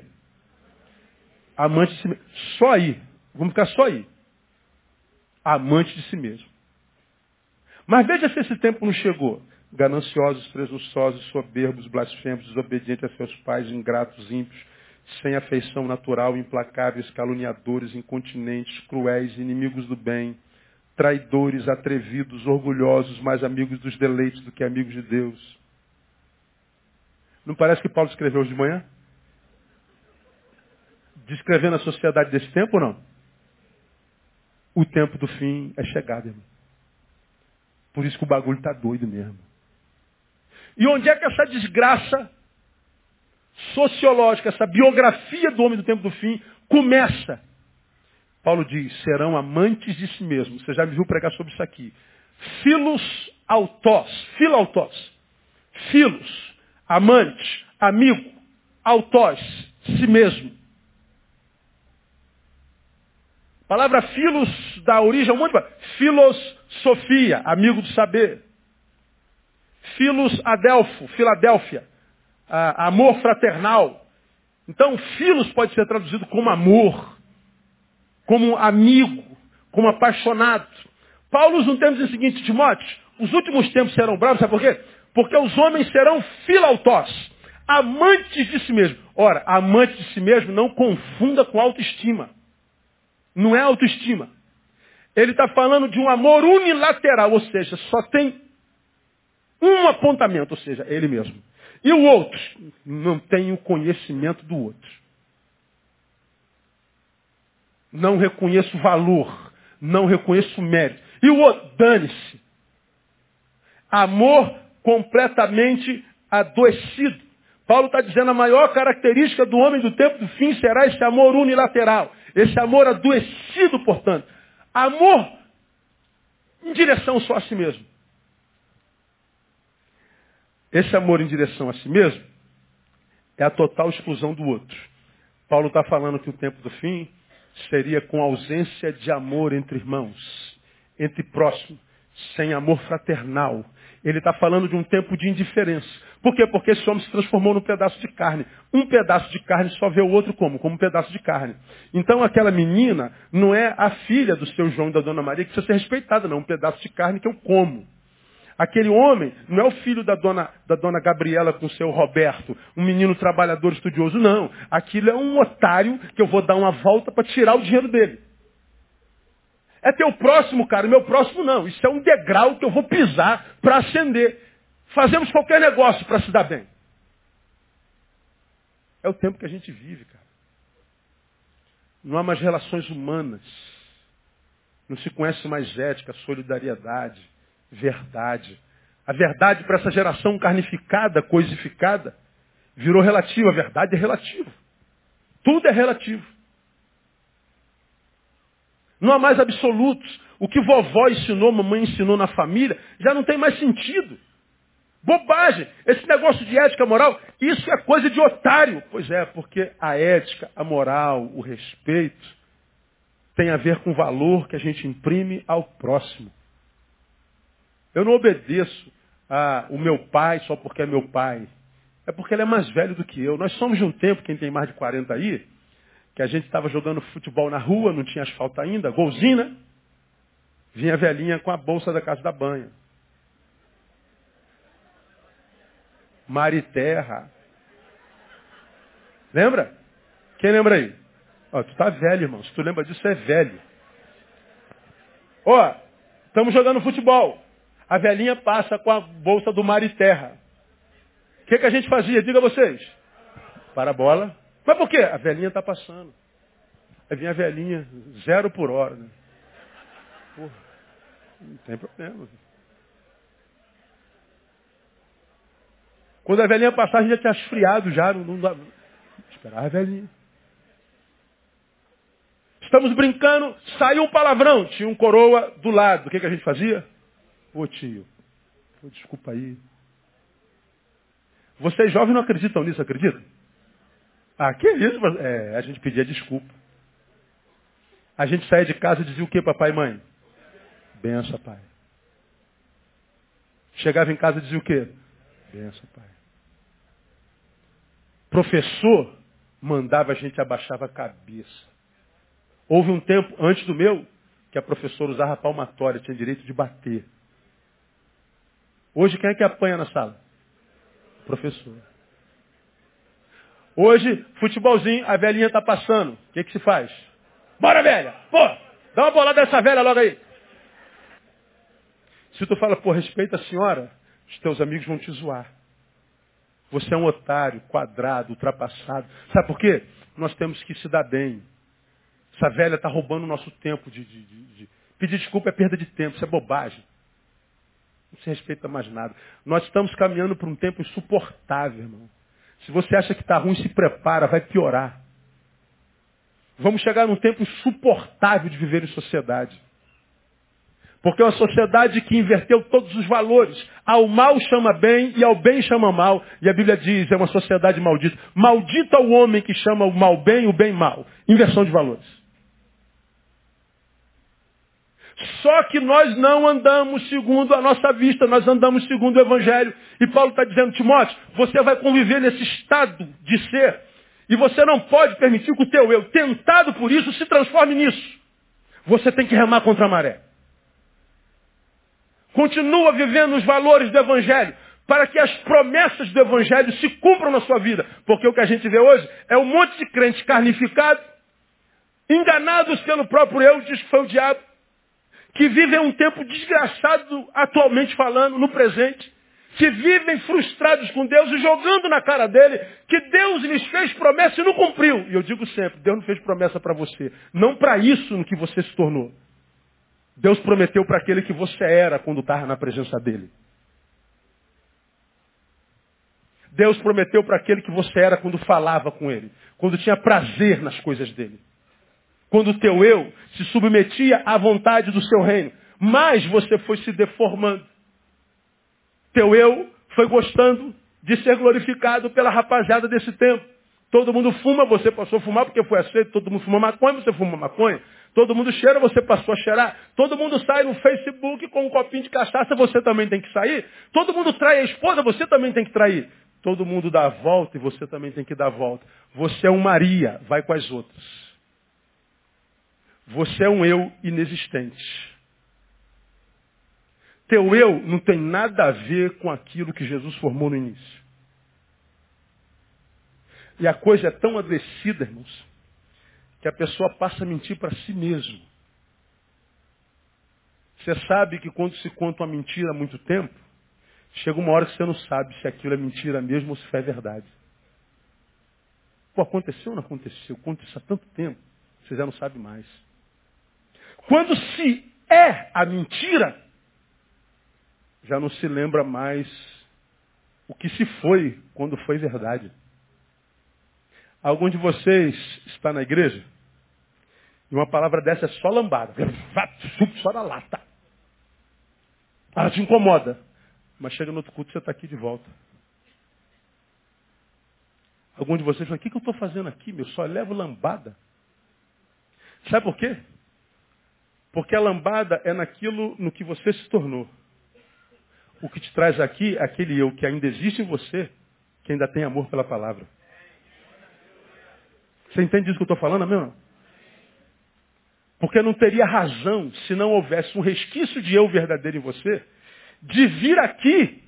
Amantes de si mesmo. Só aí. Vamos ficar só aí amante de si mesmo. Mas veja se esse tempo não chegou. Gananciosos, presunçosos, soberbos, blasfemos, desobedientes a seus pais, ingratos, ímpios, sem afeição natural, implacáveis, caluniadores, incontinentes, cruéis, inimigos do bem, traidores, atrevidos, orgulhosos, mais amigos dos deleites do que amigos de Deus. Não parece que Paulo escreveu hoje de manhã? Descrevendo a sociedade desse tempo ou não? O tempo do fim é chegado, irmão. Por isso que o bagulho está doido mesmo. E onde é que essa desgraça sociológica, essa biografia do homem do tempo do fim começa? Paulo diz, serão amantes de si mesmos. Você já me viu pregar sobre isso aqui. Filos autós, filautós. Filos, amante, amigo, autós, si mesmo. A palavra filos dá origem a um monte de Filosofia, amigo do saber. Filos adelfo, Filadélfia. Ah, amor fraternal. Então, filos pode ser traduzido como amor, como amigo, como apaixonado. Paulo usa um termo o seguinte, Timóteo, os últimos tempos serão bravos, sabe por quê? Porque os homens serão filautós, amantes de si mesmo. Ora, amante de si mesmo não confunda com autoestima. Não é autoestima. Ele está falando de um amor unilateral, ou seja, só tem um apontamento, ou seja, ele mesmo. E o outro não tem o conhecimento do outro. Não reconheço valor, não reconheço mérito. E o outro, dane-se. Amor completamente adoecido. Paulo está dizendo a maior característica do homem do tempo do fim será esse amor unilateral. Esse amor adoecido, portanto. Amor em direção só a si mesmo. Esse amor em direção a si mesmo é a total exclusão do outro. Paulo está falando que o tempo do fim seria com ausência de amor entre irmãos, entre próximos, sem amor fraternal. Ele está falando de um tempo de indiferença. Por quê? Porque esse homem se transformou num pedaço de carne. Um pedaço de carne só vê o outro como? Como um pedaço de carne. Então aquela menina não é a filha do seu João e da Dona Maria que precisa ser respeitada, não. Um pedaço de carne que eu como. Aquele homem não é o filho da dona, da dona Gabriela com o seu Roberto, um menino trabalhador estudioso, não. Aquilo é um otário que eu vou dar uma volta para tirar o dinheiro dele. É teu próximo, cara, meu próximo não. Isso é um degrau que eu vou pisar para ascender. Fazemos qualquer negócio para se dar bem. É o tempo que a gente vive, cara. Não há mais relações humanas. Não se conhece mais ética, solidariedade verdade. A verdade para essa geração carnificada, coisificada, virou relativa. A verdade é relativa. Tudo é relativo. Não há mais absolutos. O que vovó ensinou, mamãe ensinou na família, já não tem mais sentido. Bobagem. Esse negócio de ética moral, isso é coisa de otário. Pois é, porque a ética, a moral, o respeito tem a ver com o valor que a gente imprime ao próximo. Eu não obedeço a, o meu pai só porque é meu pai. É porque ele é mais velho do que eu. Nós somos de um tempo, quem tem mais de 40 aí, que a gente estava jogando futebol na rua, não tinha asfalto ainda, golzinho, né? Vinha a velhinha com a bolsa da casa da banha. Mariterra. Lembra? Quem lembra aí? Ó, tu tá velho, irmão. Se tu lembra disso, é velho. Ó, estamos jogando futebol. A velhinha passa com a bolsa do mar e terra. O que, que a gente fazia? Diga vocês. Para a bola. Mas por quê? A velhinha está passando. Aí vinha a velhinha, zero por hora. Né? Porra, não tem problema. Quando a velhinha passar, a gente já tinha esfriado já. Não, não dá... Esperar a velhinha. Estamos brincando, saiu um palavrão. Tinha um coroa do lado. O que, que a gente fazia? Ô tio, pô, desculpa aí. Vocês jovens não acreditam nisso, acreditam? Ah, que isso? É, a gente pedia desculpa. A gente saía de casa e dizia o que, papai e mãe? Benção, pai. Chegava em casa e dizia o quê? Benção, pai. Professor mandava a gente abaixar a cabeça. Houve um tempo, antes do meu, que a professora usava palmatória, tinha direito de bater. Hoje quem é que apanha na sala? Professor. Hoje, futebolzinho, a velhinha está passando. O que, que se faz? Bora, velha! Pô, dá uma bolada dessa velha logo aí. Se tu fala, pô, respeita a senhora, os teus amigos vão te zoar. Você é um otário, quadrado, ultrapassado. Sabe por quê? Nós temos que se dar bem. Essa velha está roubando o nosso tempo de, de, de, de... Pedir desculpa é perda de tempo, isso é bobagem. Não se respeita mais nada. Nós estamos caminhando para um tempo insuportável, irmão. Se você acha que está ruim, se prepara, vai piorar. Vamos chegar num tempo insuportável de viver em sociedade. Porque é uma sociedade que inverteu todos os valores. Ao mal chama bem e ao bem chama mal. E a Bíblia diz, é uma sociedade maldita. Maldito é o homem que chama o mal bem e o bem mal. Inversão de valores. Só que nós não andamos segundo a nossa vista, nós andamos segundo o Evangelho. E Paulo está dizendo, Timóteo, você vai conviver nesse estado de ser. E você não pode permitir que o teu eu, tentado por isso, se transforme nisso. Você tem que remar contra a maré. Continua vivendo os valores do Evangelho, para que as promessas do Evangelho se cumpram na sua vida. Porque o que a gente vê hoje é um monte de crentes carnificados, enganados pelo próprio eu, diz que foi o diabo que vivem um tempo desgraçado atualmente falando, no presente, que vivem frustrados com Deus e jogando na cara dele que Deus lhes fez promessa e não cumpriu. E eu digo sempre, Deus não fez promessa para você, não para isso no que você se tornou. Deus prometeu para aquele que você era quando estava na presença dele. Deus prometeu para aquele que você era quando falava com ele, quando tinha prazer nas coisas dele quando o teu eu se submetia à vontade do seu reino. Mas você foi se deformando. Teu eu foi gostando de ser glorificado pela rapaziada desse tempo. Todo mundo fuma, você passou a fumar porque foi aceito. Todo mundo fuma maconha, você fuma maconha. Todo mundo cheira, você passou a cheirar. Todo mundo sai no Facebook com um copinho de cachaça, você também tem que sair. Todo mundo trai a esposa, você também tem que trair. Todo mundo dá a volta e você também tem que dar a volta. Você é um Maria, vai com as outras. Você é um eu inexistente. Teu eu não tem nada a ver com aquilo que Jesus formou no início. E a coisa é tão adoecida, irmãos, que a pessoa passa a mentir para si mesmo. Você sabe que quando se conta uma mentira há muito tempo, chega uma hora que você não sabe se aquilo é mentira mesmo ou se é verdade. Pô, aconteceu ou não aconteceu? Isso há tanto tempo, você já não sabe mais. Quando se é a mentira, já não se lembra mais o que se foi quando foi verdade. Algum de vocês está na igreja? E uma palavra dessa é só lambada. Só na lata. Ela te incomoda. Mas chega no outro culto você está aqui de volta. Algum de vocês fala, o que, que eu estou fazendo aqui, meu? Só levo lambada. Sabe por quê? Porque a lambada é naquilo no que você se tornou. O que te traz aqui é aquele eu que ainda existe em você, que ainda tem amor pela palavra. Você entende isso que eu estou falando, meu? Porque não teria razão, se não houvesse um resquício de eu verdadeiro em você, de vir aqui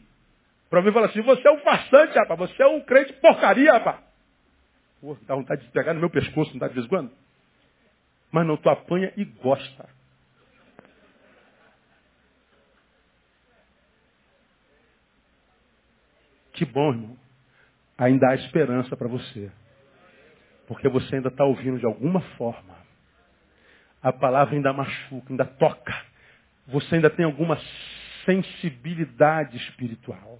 para mim falar assim, você é um farsante, rapaz, você é um crente porcaria, rapaz. Pô, dá vontade de pegar no meu pescoço, não dá de vez em quando? Mas não, tu apanha e gosta. Que bom, irmão. Ainda há esperança para você. Porque você ainda está ouvindo de alguma forma. A palavra ainda machuca, ainda toca. Você ainda tem alguma sensibilidade espiritual.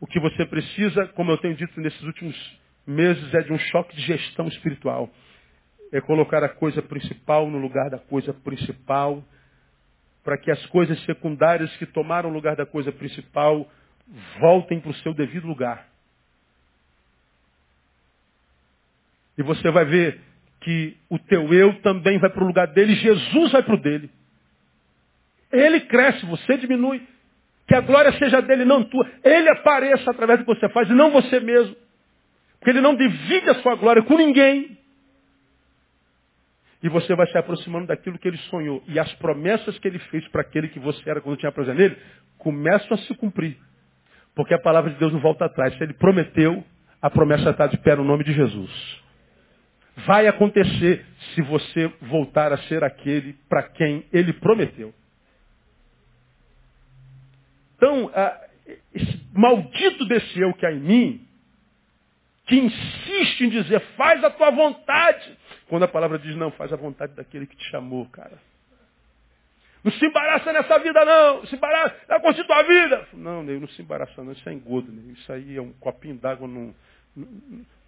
O que você precisa, como eu tenho dito nesses últimos meses, é de um choque de gestão espiritual. É colocar a coisa principal no lugar da coisa principal para que as coisas secundárias que tomaram o lugar da coisa principal voltem para o seu devido lugar. E você vai ver que o teu eu também vai para o lugar dele, Jesus vai para o dele. Ele cresce, você diminui. Que a glória seja dele, não tua. Ele apareça através do que você faz e não você mesmo. Porque ele não divide a sua glória com ninguém. E você vai se aproximando daquilo que ele sonhou. E as promessas que ele fez para aquele que você era quando tinha prazer nele, começam a se cumprir. Porque a palavra de Deus não volta atrás. Se ele prometeu, a promessa está de pé no nome de Jesus. Vai acontecer se você voltar a ser aquele para quem ele prometeu. Então, esse maldito desse eu que há em mim, que insiste em dizer, faz a tua vontade. Quando a palavra diz, não, faz a vontade daquele que te chamou, cara. Não se embaraça nessa vida, não. Se embaraça, é curtir tua vida. Não, Ney, não se embaraça, não. Isso é engodo, Ney. Isso aí é um copinho d'água no,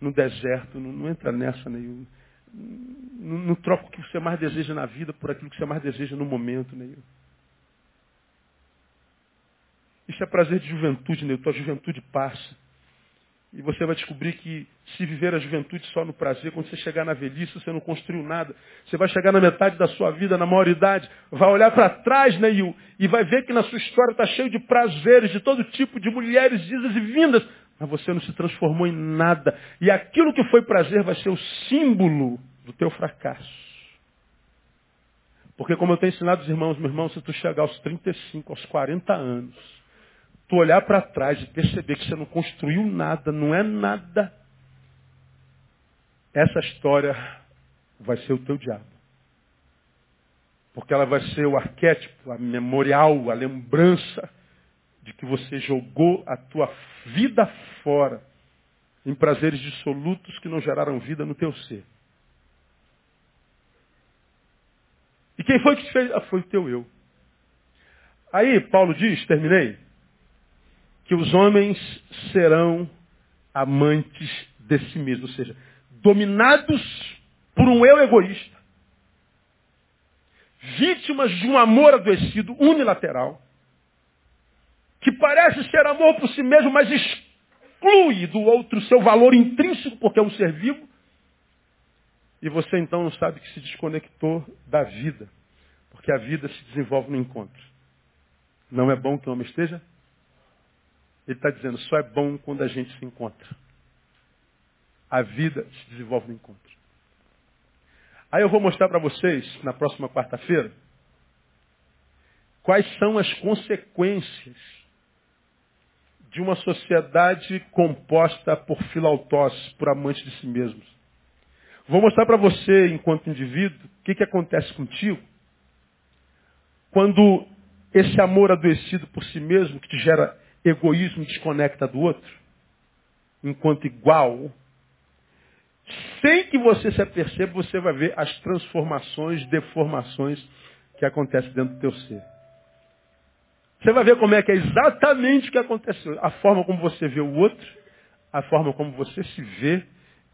no, deserto. Não, não, entra nessa, Ney. Não, não troca o que você mais deseja na vida por aquilo que você mais deseja no momento, Ney. Isso é prazer de juventude, Ney. Tua juventude passa. E você vai descobrir que se viver a juventude só no prazer, quando você chegar na velhice, você não construiu nada. Você vai chegar na metade da sua vida, na maioridade, vai olhar para trás, Neil, né, e vai ver que na sua história está cheio de prazeres, de todo tipo, de mulheres, idas e vindas. Mas você não se transformou em nada. E aquilo que foi prazer vai ser o símbolo do teu fracasso. Porque como eu tenho ensinado os irmãos, meu irmão, se tu chegar aos 35, aos 40 anos, tu olhar para trás e perceber que você não construiu nada, não é nada, essa história vai ser o teu diabo. Porque ela vai ser o arquétipo, a memorial, a lembrança de que você jogou a tua vida fora em prazeres dissolutos que não geraram vida no teu ser. E quem foi que te fez? Ah, foi o teu eu. Aí Paulo diz, terminei, que os homens serão amantes de si mesmo, ou seja, dominados por um eu egoísta, vítimas de um amor adoecido unilateral, que parece ser amor por si mesmo, mas exclui do outro seu valor intrínseco, porque é um ser vivo, e você então não sabe que se desconectou da vida, porque a vida se desenvolve no encontro. Não é bom que o homem esteja? Ele está dizendo, só é bom quando a gente se encontra. A vida se desenvolve no encontro. Aí eu vou mostrar para vocês, na próxima quarta-feira, quais são as consequências de uma sociedade composta por filautós, por amantes de si mesmos. Vou mostrar para você, enquanto indivíduo, o que, que acontece contigo quando esse amor adoecido por si mesmo, que te gera egoísmo, desconecta do outro, enquanto igual, sem que você se aperceba, você vai ver as transformações, deformações que acontecem dentro do teu ser. Você vai ver como é que é exatamente o que aconteceu. A forma como você vê o outro, a forma como você se vê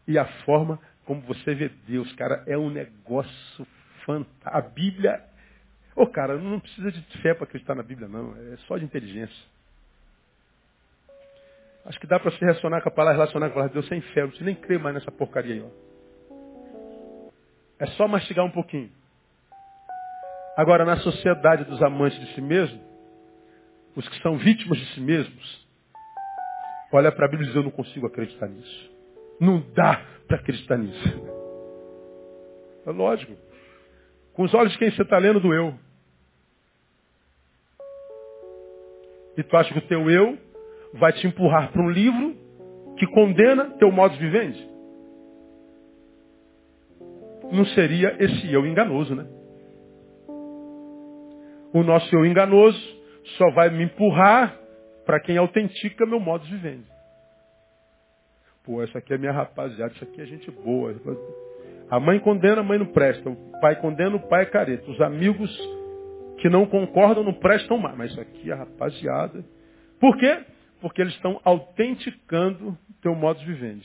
e a forma como você vê Deus. Cara, é um negócio fantástico. A Bíblia. Ô, oh, cara, não precisa de fé para acreditar na Bíblia, não. É só de inteligência. Acho que dá para se relacionar com a palavra, relacionar com a palavra de Deus sem fé. Não precisa nem crer mais nessa porcaria aí, ó. É só mastigar um pouquinho. Agora, na sociedade dos amantes de si mesmo, os que são vítimas de si mesmos, olha para a Bíblia e diz, eu não consigo acreditar nisso. Não dá para acreditar nisso. É lógico. Com os olhos de quem você está lendo do eu. E tu acha que o teu eu vai te empurrar para um livro que condena teu modo de vivente? Não seria esse eu enganoso, né? O nosso eu enganoso só vai me empurrar para quem autentica meu modo de viver. Pô, essa aqui é minha rapaziada, isso aqui é gente boa. A mãe condena, a mãe não presta. O pai condena, o pai é careta. Os amigos que não concordam não prestam mais. Mas isso aqui é rapaziada. Por quê? Porque eles estão autenticando teu modo de viver.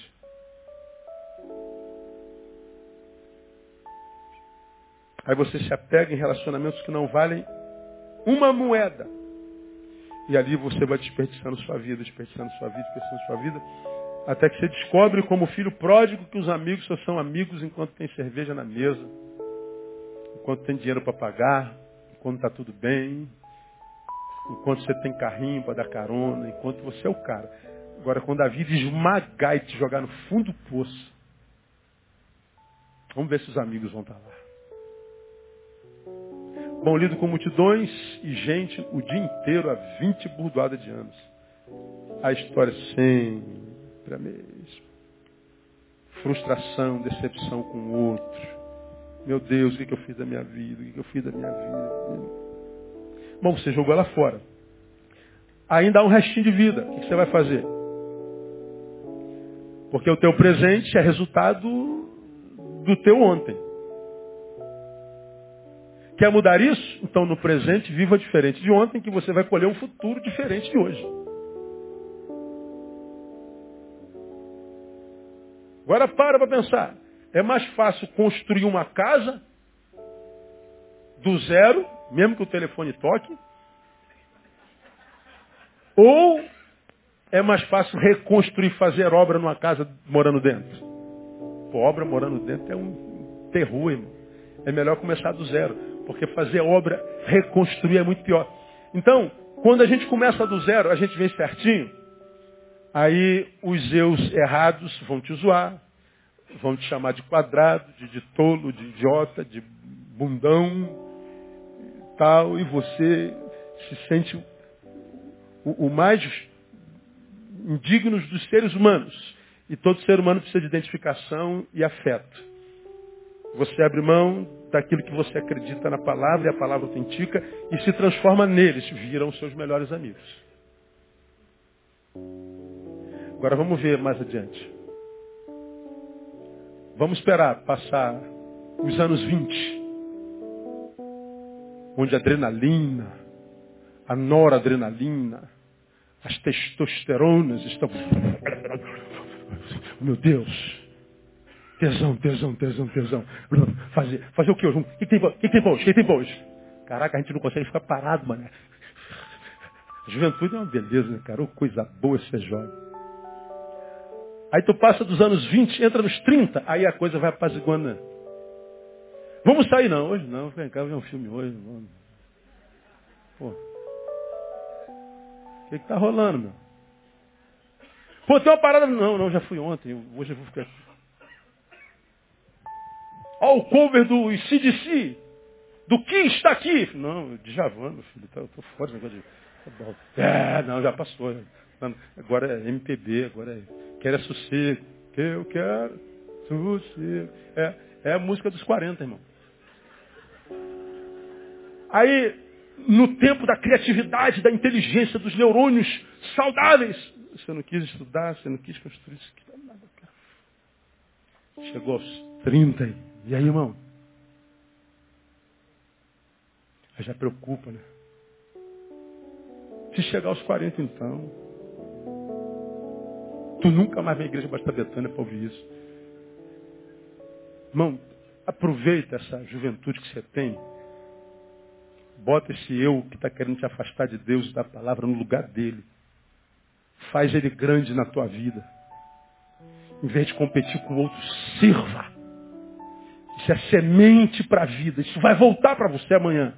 Aí você se apega em relacionamentos que não valem uma moeda. E ali você vai desperdiçando sua vida, desperdiçando sua vida, desperdiçando sua vida, até que você descobre como filho pródigo que os amigos só são amigos enquanto tem cerveja na mesa, enquanto tem dinheiro para pagar, enquanto está tudo bem, enquanto você tem carrinho para dar carona, enquanto você é o cara. Agora, quando a vida esmagar e te jogar no fundo do poço, vamos ver se os amigos vão estar lá. Bom, lido com multidões e gente o dia inteiro, há 20 burdoadas de anos. A história sempre a mesma. Frustração, decepção com o outro. Meu Deus, o que, eu fiz da minha vida? O que, eu fiz da minha vida? Bom, você jogou ela fora. Ainda há um restinho de vida. O que você vai fazer? Porque o teu presente é resultado do teu ontem. Quer mudar isso? Então no presente viva diferente de ontem, que você vai colher um futuro diferente de hoje. Agora para para pensar. É mais fácil construir uma casa do zero, mesmo que o telefone toque, ou é mais fácil reconstruir, fazer obra numa casa morando dentro? Pô, obra morando dentro é um terror, irmão. É melhor começar do zero. Porque fazer obra, reconstruir é muito pior. Então, quando a gente começa do zero, a gente vem certinho, aí os eus errados vão te zoar, vão te chamar de quadrado, de, de tolo, de idiota, de bundão tal, e você se sente o, o mais indigno dos seres humanos. E todo ser humano precisa de identificação e afeto. Você abre mão daquilo que você acredita na palavra e a palavra autentica e se transforma neles, viram seus melhores amigos. Agora vamos ver mais adiante. Vamos esperar passar os anos 20, onde a adrenalina, a noradrenalina, as testosteronas estão Meu Deus. Tesão, tesão, tesão, tesão. Fazer, fazer o que hoje? O que tem, que tem? O que tem hoje? Caraca, a gente não consegue ficar parado, mano. A juventude é uma beleza, né, cara? Oh, coisa boa ser jovem. Aí tu passa dos anos 20, entra nos 30, aí a coisa vai apaziguando. Vamos sair não, hoje não, vem cá ver um filme hoje. Vamos. Pô. O que, que tá rolando, meu? Pô, tem uma parada. Não, não, já fui ontem, hoje eu vou ficar. Olha o cover do ICDC. Do que está aqui? Não, de meu filho. Tá, eu tô fora desse negócio de. É, não, já passou. Agora é MPB, agora é. Quero é sossego. Eu quero sossego. É, é a música dos 40, irmão. Aí, no tempo da criatividade, da inteligência, dos neurônios saudáveis, você não quis estudar, você não quis construir isso aqui. Chegou aos 30 e aí, irmão? Aí já preocupa, né? Se chegar aos 40 então, tu nunca mais vem à igreja Basta Betânia para ouvir isso. Irmão, aproveita essa juventude que você tem. Bota esse eu que está querendo te afastar de Deus e da palavra no lugar dele. Faz ele grande na tua vida. Em vez de competir com outros, sirva. Isso é semente para a vida. Isso vai voltar para você amanhã.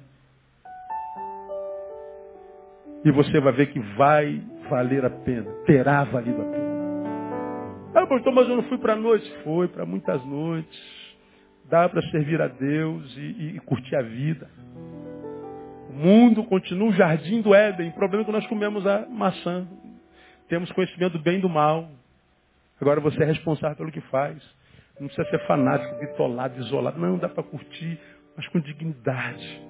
E você vai ver que vai valer a pena. Terá valido a pena. Ah, pastor, mas eu não fui para a noite. Foi para muitas noites. Dá para servir a Deus e, e, curtir a vida. Mundo continua o jardim do Éden. O problema é que nós comemos a maçã. Temos conhecimento do bem e do mal. Agora você é responsável pelo que faz. Não precisa ser fanático, bitolado, isolado. Não, dá para curtir, mas com dignidade,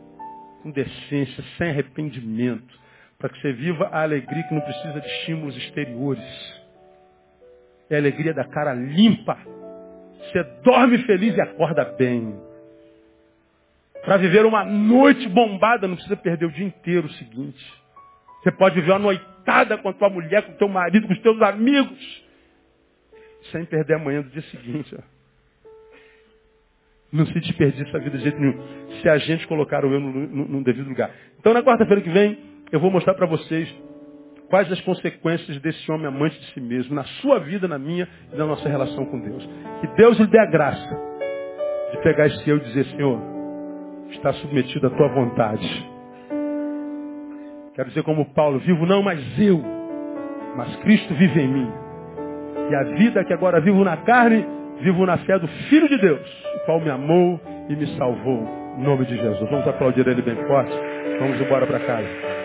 com decência, sem arrependimento. Para que você viva a alegria que não precisa de estímulos exteriores. É a alegria da cara limpa. Você dorme feliz e acorda bem. Para viver uma noite bombada, não precisa perder o dia inteiro o seguinte. Você pode viver uma noitada com a tua mulher, com o teu marido, com os teus amigos, sem perder a manhã do dia seguinte. Ó. Não se desperdiça a vida de jeito nenhum. Se a gente colocar o eu no, no, no devido lugar. Então, na quarta-feira que vem, eu vou mostrar para vocês quais as consequências desse homem amante de si mesmo, na sua vida, na minha e na nossa relação com Deus. Que Deus lhe dê a graça de pegar esse eu e dizer, Senhor, está submetido à tua vontade. Quero dizer como Paulo, vivo não mais eu, mas Cristo vive em mim. E a vida que agora vivo na carne, vivo na fé do Filho de Deus, o qual me amou e me salvou. Em nome de Jesus. Vamos aplaudir ele bem forte. Vamos embora para casa.